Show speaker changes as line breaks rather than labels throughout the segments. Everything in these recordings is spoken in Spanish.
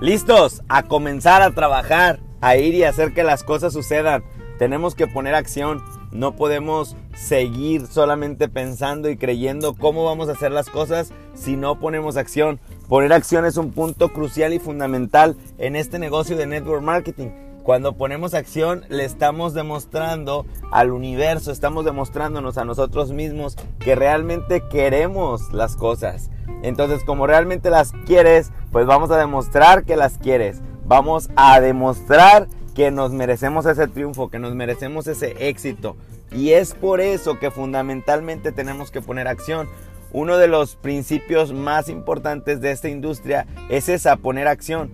Listos a comenzar a trabajar, a ir y hacer que las cosas sucedan. Tenemos que poner acción. No podemos seguir solamente pensando y creyendo cómo vamos a hacer las cosas si no ponemos acción. Poner acción es un punto crucial y fundamental en este negocio de network marketing. Cuando ponemos acción le estamos demostrando al universo, estamos demostrándonos a nosotros mismos que realmente queremos las cosas. Entonces como realmente las quieres, pues vamos a demostrar que las quieres. Vamos a demostrar que nos merecemos ese triunfo, que nos merecemos ese éxito. Y es por eso que fundamentalmente tenemos que poner acción. Uno de los principios más importantes de esta industria es esa, poner acción.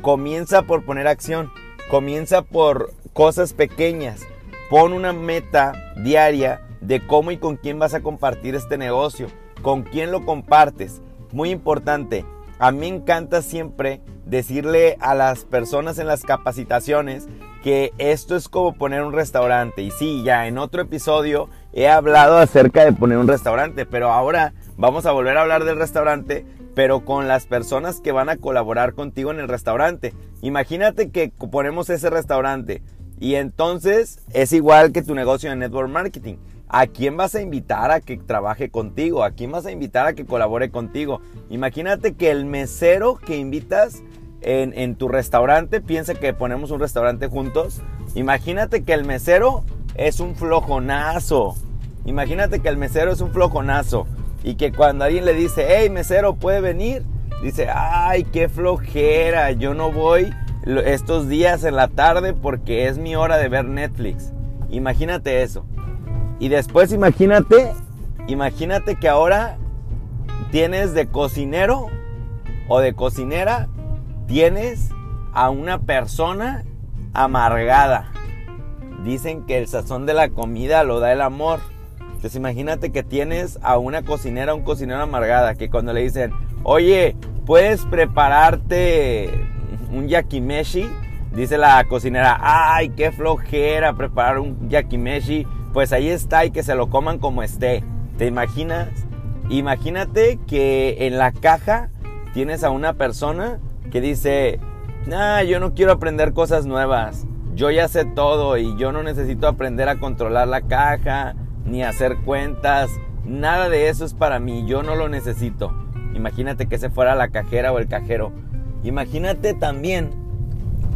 Comienza por poner acción. Comienza por cosas pequeñas. Pon una meta diaria de cómo y con quién vas a compartir este negocio. Con quién lo compartes. Muy importante. A mí me encanta siempre decirle a las personas en las capacitaciones que esto es como poner un restaurante. Y sí, ya en otro episodio he hablado acerca de poner un restaurante, pero ahora vamos a volver a hablar del restaurante, pero con las personas que van a colaborar contigo en el restaurante. Imagínate que ponemos ese restaurante y entonces es igual que tu negocio de network marketing. ¿A quién vas a invitar a que trabaje contigo? ¿A quién vas a invitar a que colabore contigo? Imagínate que el mesero que invitas en, tu restaurante, piensa que ponemos un restaurante juntos. Imagínate que el mesero es un flojonazo. Imagínate que el mesero es un flojonazo. Y que cuando alguien le dice, hey mesero, ¿puede venir? Dice, ay, qué flojera, yo no voy estos días en la tarde porque es mi hora de ver Netflix. Imagínate eso. Y después imagínate, imagínate que ahora tienes de cocinero o de cocinera, tienes a una persona amargada. Dicen que el sazón de la comida lo da el amor. Entonces imagínate que tienes a una cocinera, un cocinero amargada, que cuando le dicen, oye, ¿puedes prepararte un yakimeshi? Dice la cocinera, ay, qué flojera preparar un yakimeshi pues ahí está y que se lo coman como esté. ¿Te imaginas? Imagínate que en la caja tienes a una persona que dice, nah, yo no quiero aprender cosas nuevas. Yo ya sé todo y yo no necesito aprender a controlar la caja, ni hacer cuentas. Nada de eso es para mí, yo no lo necesito. Imagínate que se fuera la cajera o el cajero. Imagínate también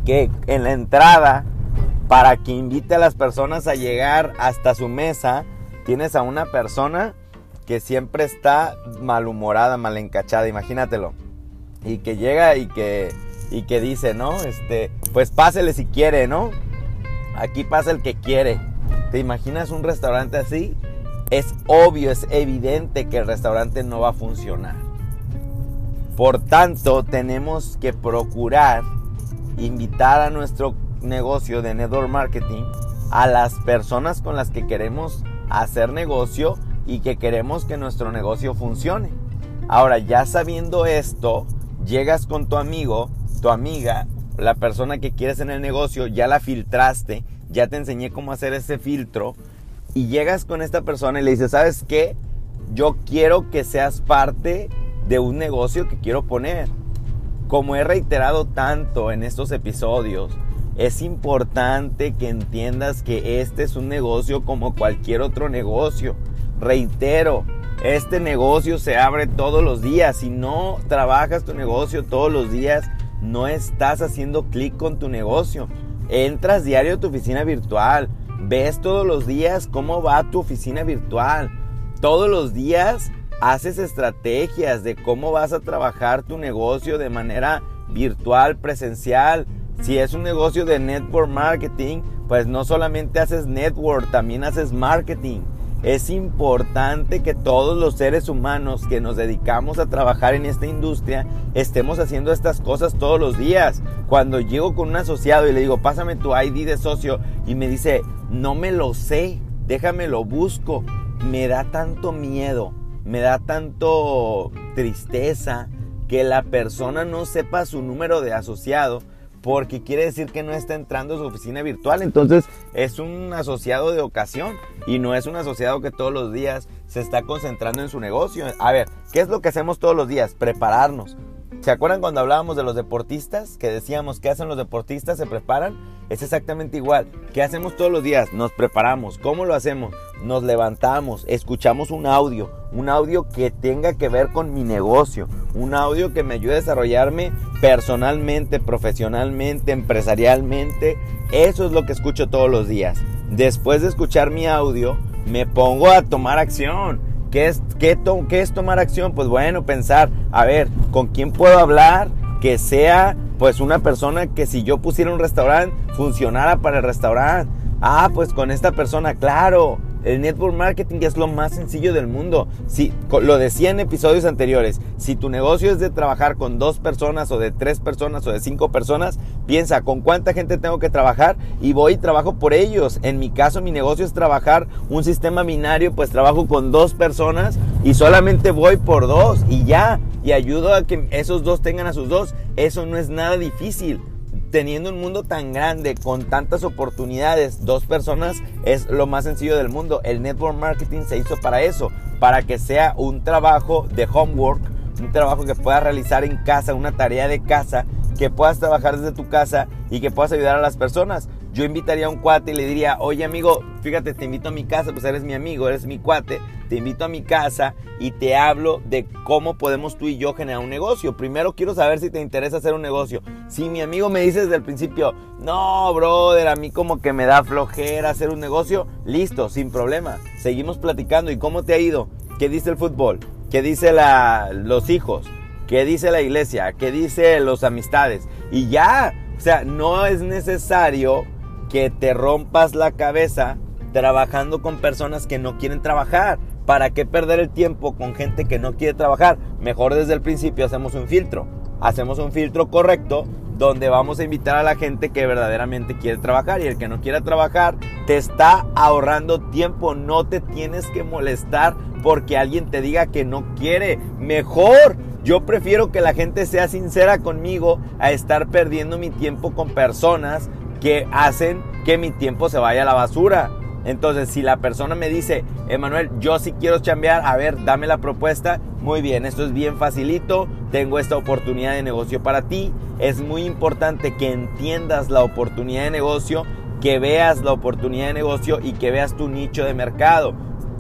que en la entrada para que invite a las personas a llegar hasta su mesa, tienes a una persona que siempre está malhumorada, mal encachada, imagínatelo. Y que llega y que, y que dice, ¿no? Este, pues pásele si quiere, ¿no? Aquí pasa el que quiere. ¿Te imaginas un restaurante así? Es obvio, es evidente que el restaurante no va a funcionar. Por tanto, tenemos que procurar invitar a nuestro negocio de network marketing a las personas con las que queremos hacer negocio y que queremos que nuestro negocio funcione. Ahora, ya sabiendo esto, llegas con tu amigo, tu amiga, la persona que quieres en el negocio, ya la filtraste, ya te enseñé cómo hacer ese filtro y llegas con esta persona y le dices, ¿sabes qué? Yo quiero que seas parte de un negocio que quiero poner. Como he reiterado tanto en estos episodios, es importante que entiendas que este es un negocio como cualquier otro negocio. Reitero, este negocio se abre todos los días. Si no trabajas tu negocio todos los días, no estás haciendo clic con tu negocio. Entras diario a tu oficina virtual. Ves todos los días cómo va tu oficina virtual. Todos los días haces estrategias de cómo vas a trabajar tu negocio de manera virtual, presencial si es un negocio de network marketing, pues no solamente haces network, también haces marketing. Es importante que todos los seres humanos que nos dedicamos a trabajar en esta industria estemos haciendo estas cosas todos los días. Cuando llego con un asociado y le digo, pásame tu ID de socio y me dice, no me lo sé, déjame lo busco, me da tanto miedo, me da tanto tristeza que la persona no sepa su número de asociado porque quiere decir que no está entrando a su oficina virtual. Entonces es un asociado de ocasión y no es un asociado que todos los días se está concentrando en su negocio. A ver, ¿qué es lo que hacemos todos los días? Prepararnos. ¿Se acuerdan cuando hablábamos de los deportistas? Que decíamos, ¿qué hacen los deportistas? ¿Se preparan? Es exactamente igual. ¿Qué hacemos todos los días? Nos preparamos. ¿Cómo lo hacemos? Nos levantamos, escuchamos un audio, un audio que tenga que ver con mi negocio, un audio que me ayude a desarrollarme personalmente, profesionalmente, empresarialmente. Eso es lo que escucho todos los días. Después de escuchar mi audio, me pongo a tomar acción. ¿Qué es, qué, ¿Qué es tomar acción? Pues bueno, pensar, a ver, ¿con quién puedo hablar? Que sea pues una persona que si yo pusiera un restaurante, funcionara para el restaurante. Ah, pues con esta persona, claro. El network marketing es lo más sencillo del mundo. Si, lo decía en episodios anteriores, si tu negocio es de trabajar con dos personas o de tres personas o de cinco personas, piensa con cuánta gente tengo que trabajar y voy y trabajo por ellos. En mi caso, mi negocio es trabajar un sistema binario, pues trabajo con dos personas y solamente voy por dos y ya. Y ayudo a que esos dos tengan a sus dos. Eso no es nada difícil teniendo un mundo tan grande, con tantas oportunidades, dos personas es lo más sencillo del mundo. El network marketing se hizo para eso, para que sea un trabajo de homework, un trabajo que puedas realizar en casa, una tarea de casa, que puedas trabajar desde tu casa y que puedas ayudar a las personas yo invitaría a un cuate y le diría, oye amigo, fíjate, te invito a mi casa, pues eres mi amigo, eres mi cuate, te invito a mi casa y te hablo de cómo podemos tú y yo generar un negocio. Primero quiero saber si te interesa hacer un negocio. Si mi amigo me dice desde el principio, no, brother, a mí como que me da flojera hacer un negocio, listo, sin problema. Seguimos platicando. ¿Y cómo te ha ido? ¿Qué dice el fútbol? ¿Qué dice la, los hijos? ¿Qué dice la iglesia? ¿Qué dice los amistades? Y ya, o sea, no es necesario que te rompas la cabeza trabajando con personas que no quieren trabajar. ¿Para qué perder el tiempo con gente que no quiere trabajar? Mejor desde el principio hacemos un filtro. Hacemos un filtro correcto donde vamos a invitar a la gente que verdaderamente quiere trabajar y el que no quiera trabajar te está ahorrando tiempo. No te tienes que molestar porque alguien te diga que no quiere. Mejor. Yo prefiero que la gente sea sincera conmigo a estar perdiendo mi tiempo con personas que hacen que mi tiempo se vaya a la basura. Entonces, si la persona me dice, Emanuel, yo sí quiero chambear, a ver, dame la propuesta, muy bien, esto es bien facilito, tengo esta oportunidad de negocio para ti. Es muy importante que entiendas la oportunidad de negocio, que veas la oportunidad de negocio y que veas tu nicho de mercado,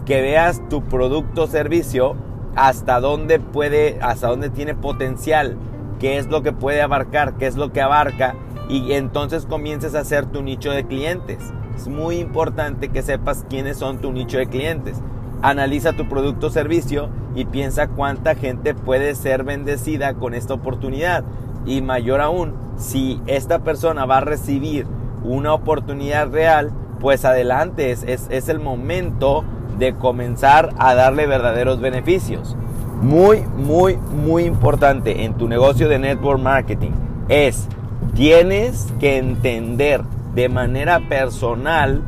que veas tu producto o servicio hasta dónde puede, hasta dónde tiene potencial, qué es lo que puede abarcar, qué es lo que abarca y entonces comiences a hacer tu nicho de clientes. Es muy importante que sepas quiénes son tu nicho de clientes. Analiza tu producto o servicio y piensa cuánta gente puede ser bendecida con esta oportunidad. Y mayor aún, si esta persona va a recibir una oportunidad real, pues adelante, es, es, es el momento de comenzar a darle verdaderos beneficios. Muy, muy, muy importante en tu negocio de network marketing es Tienes que entender de manera personal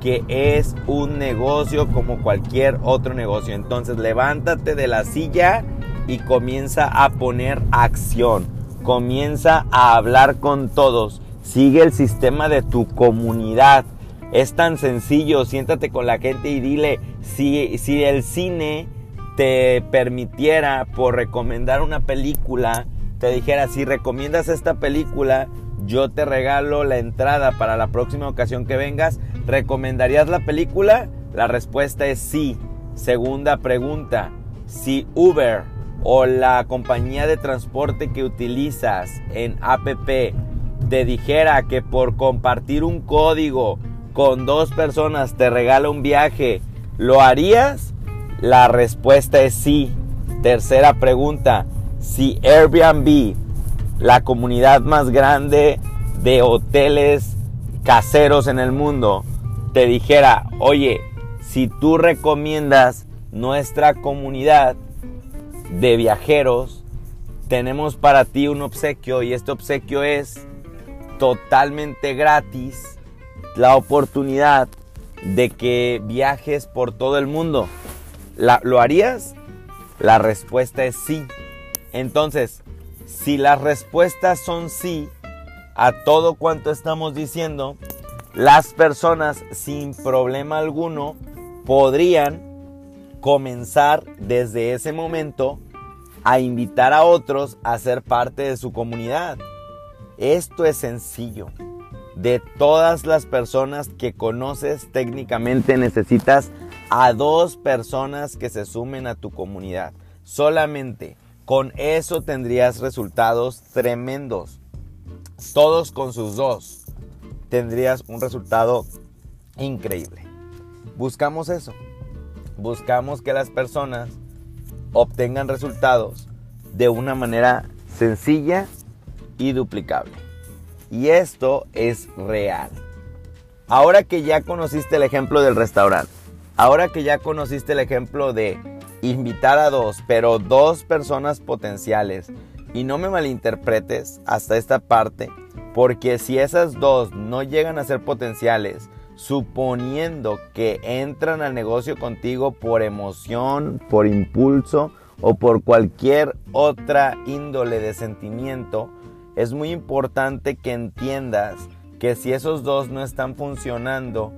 que es un negocio como cualquier otro negocio. Entonces levántate de la silla y comienza a poner acción. Comienza a hablar con todos. Sigue el sistema de tu comunidad. Es tan sencillo. Siéntate con la gente y dile si, si el cine te permitiera por recomendar una película te dijera, si recomiendas esta película, yo te regalo la entrada para la próxima ocasión que vengas, ¿recomendarías la película? La respuesta es sí. Segunda pregunta, si Uber o la compañía de transporte que utilizas en APP te dijera que por compartir un código con dos personas te regala un viaje, ¿lo harías? La respuesta es sí. Tercera pregunta, si Airbnb, la comunidad más grande de hoteles caseros en el mundo, te dijera, oye, si tú recomiendas nuestra comunidad de viajeros, tenemos para ti un obsequio y este obsequio es totalmente gratis la oportunidad de que viajes por todo el mundo. ¿Lo harías? La respuesta es sí. Entonces, si las respuestas son sí a todo cuanto estamos diciendo, las personas sin problema alguno podrían comenzar desde ese momento a invitar a otros a ser parte de su comunidad. Esto es sencillo. De todas las personas que conoces técnicamente necesitas a dos personas que se sumen a tu comunidad. Solamente con eso tendrías resultados tremendos. Todos con sus dos tendrías un resultado increíble. Buscamos eso. Buscamos que las personas obtengan resultados de una manera sencilla y duplicable. Y esto es real. Ahora que ya conociste el ejemplo del restaurante, ahora que ya conociste el ejemplo de invitar a dos, pero dos personas potenciales, y no me malinterpretes hasta esta parte, porque si esas dos no llegan a ser potenciales, suponiendo que entran al negocio contigo por emoción, por impulso o por cualquier otra índole de sentimiento, es muy importante que entiendas que si esos dos no están funcionando,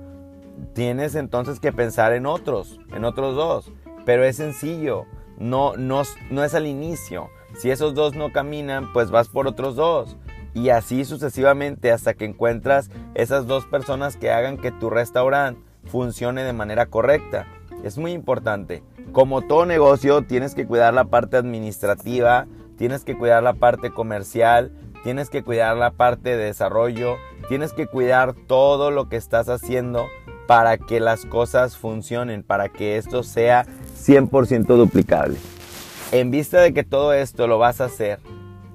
tienes entonces que pensar en otros, en otros dos. Pero es sencillo, no, no, no es al inicio. Si esos dos no caminan, pues vas por otros dos. Y así sucesivamente hasta que encuentras esas dos personas que hagan que tu restaurante funcione de manera correcta. Es muy importante. Como todo negocio, tienes que cuidar la parte administrativa, tienes que cuidar la parte comercial, tienes que cuidar la parte de desarrollo, tienes que cuidar todo lo que estás haciendo para que las cosas funcionen, para que esto sea 100% duplicable. En vista de que todo esto lo vas a hacer,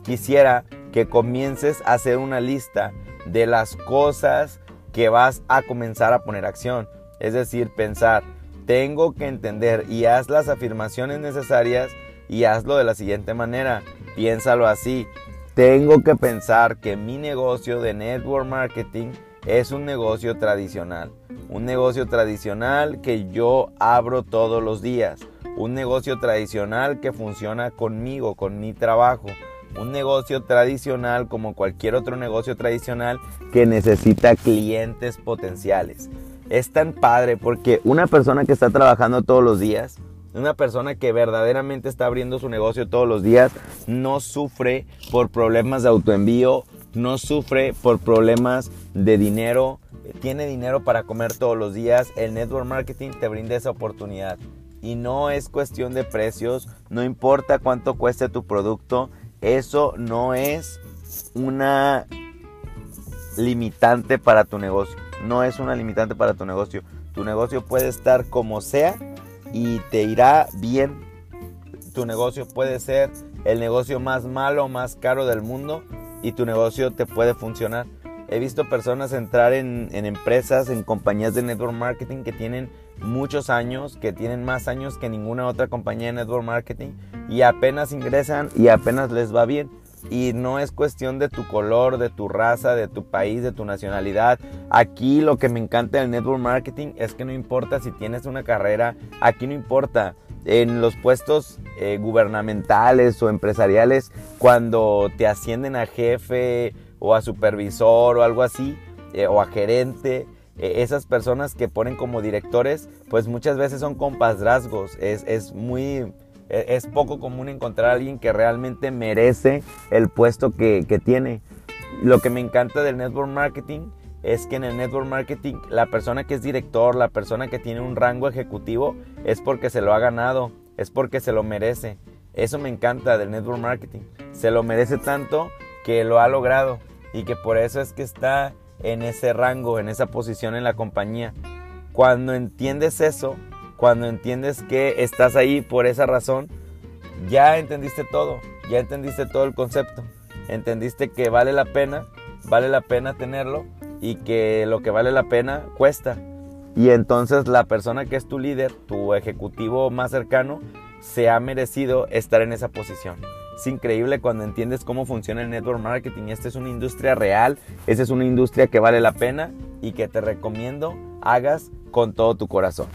quisiera que comiences a hacer una lista de las cosas que vas a comenzar a poner acción. Es decir, pensar, tengo que entender y haz las afirmaciones necesarias y hazlo de la siguiente manera. Piénsalo así. Tengo que pensar que mi negocio de network marketing es un negocio tradicional. Un negocio tradicional que yo abro todos los días. Un negocio tradicional que funciona conmigo, con mi trabajo. Un negocio tradicional como cualquier otro negocio tradicional que necesita clientes potenciales. Es tan padre porque una persona que está trabajando todos los días, una persona que verdaderamente está abriendo su negocio todos los días no sufre por problemas de autoenvío, no sufre por problemas de dinero, tiene dinero para comer todos los días. El network marketing te brinda esa oportunidad. Y no es cuestión de precios, no importa cuánto cueste tu producto, eso no es una limitante para tu negocio. No es una limitante para tu negocio. Tu negocio puede estar como sea y te irá bien. Tu negocio puede ser el negocio más malo, más caro del mundo y tu negocio te puede funcionar. He visto personas entrar en, empresas, en compañías de network marketing que tienen muchos años, que tienen más años que ninguna otra compañía de network marketing y apenas ingresan y apenas les va bien. Y no es cuestión de tu color, de tu raza, de tu país, de tu nacionalidad. Aquí lo que me encanta del network marketing es que no importa si tienes una carrera, aquí no importa. En los puestos eh, gubernamentales o empresariales, cuando te ascienden a jefe o a supervisor o algo así, eh, o a gerente, eh, esas personas que ponen como directores, pues muchas veces son compasrazgos. Es, es muy e, es poco común encontrar a alguien que realmente merece el puesto que, tiene. Lo que me encanta del network marketing es que en el network marketing la persona que es director, la persona que tiene un rango ejecutivo, es porque se lo ha ganado, es porque se lo merece. Eso me encanta del network marketing. Se lo merece tanto que lo ha logrado y que por eso es que está en ese rango, en esa posición en la compañía. Cuando entiendes eso, cuando entiendes que estás ahí por esa razón, ya entendiste todo, ya entendiste todo el concepto, entendiste que vale la pena, vale la pena tenerlo y que lo que vale la pena cuesta. Y entonces la persona que es tu líder, tu ejecutivo más cercano, se ha merecido estar en esa posición. Es increíble cuando entiendes cómo funciona el network marketing. Esta es una industria real, esta es una industria que vale la pena y que te recomiendo hagas con todo tu corazón.